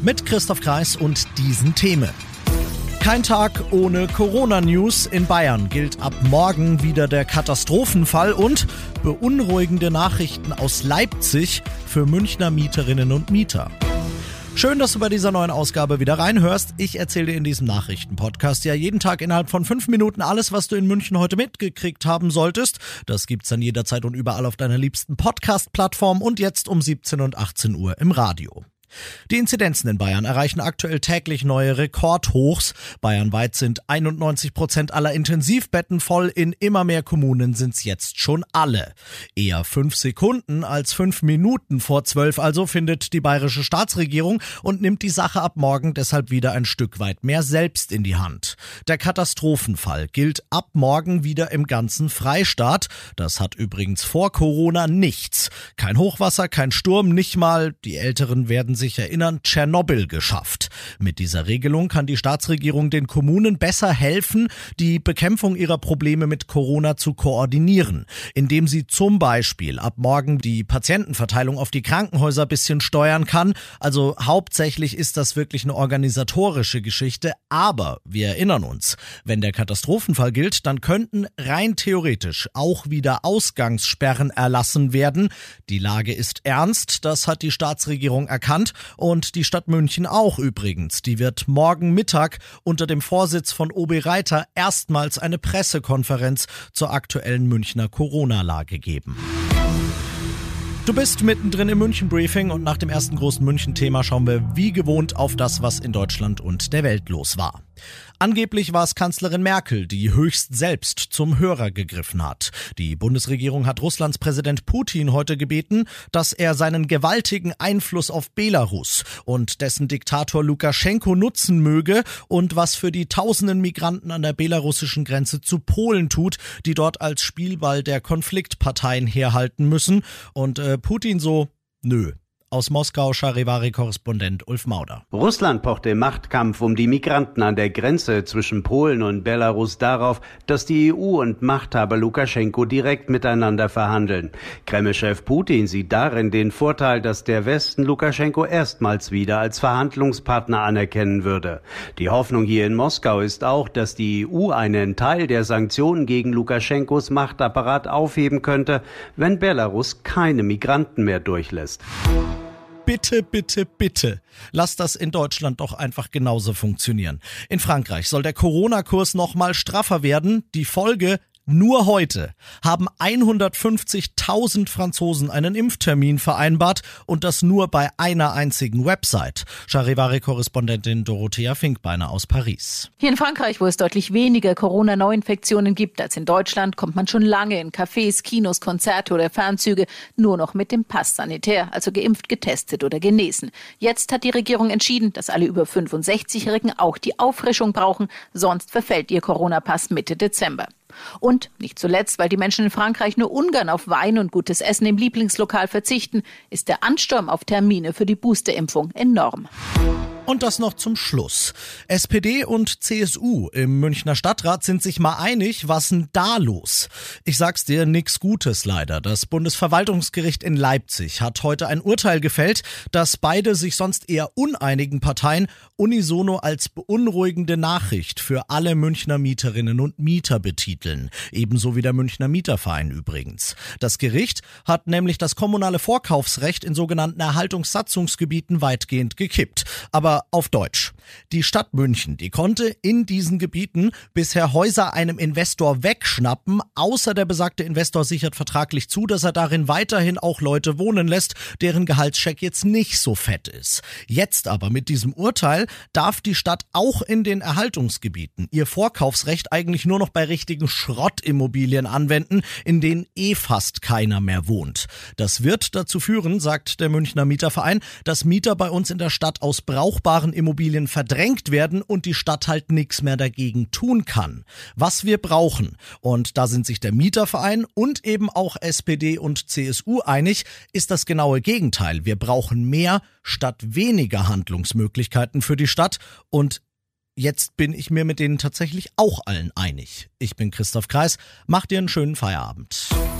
Mit Christoph Kreis und diesen Themen. Kein Tag ohne Corona-News. In Bayern gilt ab morgen wieder der Katastrophenfall und beunruhigende Nachrichten aus Leipzig für Münchner Mieterinnen und Mieter. Schön, dass du bei dieser neuen Ausgabe wieder reinhörst. Ich erzähle dir in diesem Nachrichtenpodcast ja jeden Tag innerhalb von fünf Minuten alles, was du in München heute mitgekriegt haben solltest. Das gibt's dann jederzeit und überall auf deiner liebsten Podcast-Plattform und jetzt um 17 und 18 Uhr im Radio. Die Inzidenzen in Bayern erreichen aktuell täglich neue Rekordhochs. Bayernweit sind 91 Prozent aller Intensivbetten voll. In immer mehr Kommunen sind es jetzt schon alle. Eher fünf Sekunden als fünf Minuten vor zwölf also findet die bayerische Staatsregierung und nimmt die Sache ab morgen deshalb wieder ein Stück weit mehr selbst in die Hand. Der Katastrophenfall gilt ab morgen wieder im ganzen Freistaat. Das hat übrigens vor Corona nichts. Kein Hochwasser, kein Sturm, nicht mal. Die Älteren werden sich erinnern, Tschernobyl geschafft. Mit dieser Regelung kann die Staatsregierung den Kommunen besser helfen, die Bekämpfung ihrer Probleme mit Corona zu koordinieren, indem sie zum Beispiel ab morgen die Patientenverteilung auf die Krankenhäuser bisschen steuern kann. Also hauptsächlich ist das wirklich eine organisatorische Geschichte, aber wir erinnern uns, wenn der Katastrophenfall gilt, dann könnten rein theoretisch auch wieder Ausgangssperren erlassen werden. Die Lage ist ernst, das hat die Staatsregierung erkannt Deutschland und die Stadt München auch übrigens. Die wird morgen Mittag unter dem Vorsitz von OB Reiter erstmals eine Pressekonferenz zur aktuellen Münchner Corona-Lage geben. Du bist mittendrin im München Briefing und nach dem ersten großen München-Thema schauen wir wie gewohnt auf das, was in Deutschland und der Welt los war. Angeblich war es Kanzlerin Merkel, die höchst selbst zum Hörer gegriffen hat. Die Bundesregierung hat Russlands Präsident Putin heute gebeten, dass er seinen gewaltigen Einfluss auf Belarus und dessen Diktator Lukaschenko nutzen möge und was für die tausenden Migranten an der belarussischen Grenze zu Polen tut, die dort als Spielball der Konfliktparteien herhalten müssen. Und äh, Putin so, nö, aus Moskau Charivari-Korrespondent Ulf Mauder. Russland pocht im Machtkampf um die Migranten an der Grenze zwischen Polen und Belarus darauf, dass die EU und Machthaber Lukaschenko direkt miteinander verhandeln. Kreml-Chef Putin sieht darin den Vorteil, dass der Westen Lukaschenko erstmals wieder als Verhandlungspartner anerkennen würde. Die Hoffnung hier in Moskau ist auch, dass die EU einen Teil der Sanktionen gegen Lukaschenkos Machtapparat aufheben könnte, wenn Belarus keine Migranten mehr durchlässt bitte, bitte, bitte, lass das in Deutschland doch einfach genauso funktionieren. In Frankreich soll der Corona-Kurs noch mal straffer werden. Die Folge nur heute haben 150.000 Franzosen einen Impftermin vereinbart und das nur bei einer einzigen Website. Charivari-Korrespondentin Dorothea Finkbeiner aus Paris. Hier in Frankreich, wo es deutlich weniger Corona-Neuinfektionen gibt als in Deutschland, kommt man schon lange in Cafés, Kinos, Konzerte oder Fernzüge nur noch mit dem Pass sanitär, also geimpft, getestet oder genesen. Jetzt hat die Regierung entschieden, dass alle über 65-Jährigen auch die Auffrischung brauchen, sonst verfällt ihr Corona-Pass Mitte Dezember. Und nicht zuletzt, weil die Menschen in Frankreich nur ungern auf Wein und gutes Essen im Lieblingslokal verzichten, ist der Ansturm auf Termine für die Boosterimpfung enorm. Und das noch zum Schluss. SPD und CSU im Münchner Stadtrat sind sich mal einig, was denn da los? Ich sag's dir, nix Gutes leider. Das Bundesverwaltungsgericht in Leipzig hat heute ein Urteil gefällt, das beide sich sonst eher uneinigen Parteien unisono als beunruhigende Nachricht für alle Münchner Mieterinnen und Mieter betiteln. Ebenso wie der Münchner Mieterverein übrigens. Das Gericht hat nämlich das kommunale Vorkaufsrecht in sogenannten Erhaltungssatzungsgebieten weitgehend gekippt. Aber auf Deutsch. Die Stadt München, die konnte in diesen Gebieten bisher Häuser einem Investor wegschnappen, außer der besagte Investor sichert vertraglich zu, dass er darin weiterhin auch Leute wohnen lässt, deren Gehaltscheck jetzt nicht so fett ist. Jetzt aber mit diesem Urteil darf die Stadt auch in den Erhaltungsgebieten ihr Vorkaufsrecht eigentlich nur noch bei richtigen Schrottimmobilien anwenden, in denen eh fast keiner mehr wohnt. Das wird dazu führen, sagt der Münchner Mieterverein, dass Mieter bei uns in der Stadt aus brauchbaren Immobilien verdrängt werden und die Stadt halt nichts mehr dagegen tun kann. Was wir brauchen, und da sind sich der Mieterverein und eben auch SPD und CSU einig, ist das genaue Gegenteil. Wir brauchen mehr statt weniger Handlungsmöglichkeiten für die Stadt und jetzt bin ich mir mit denen tatsächlich auch allen einig. Ich bin Christoph Kreis, mach dir einen schönen Feierabend.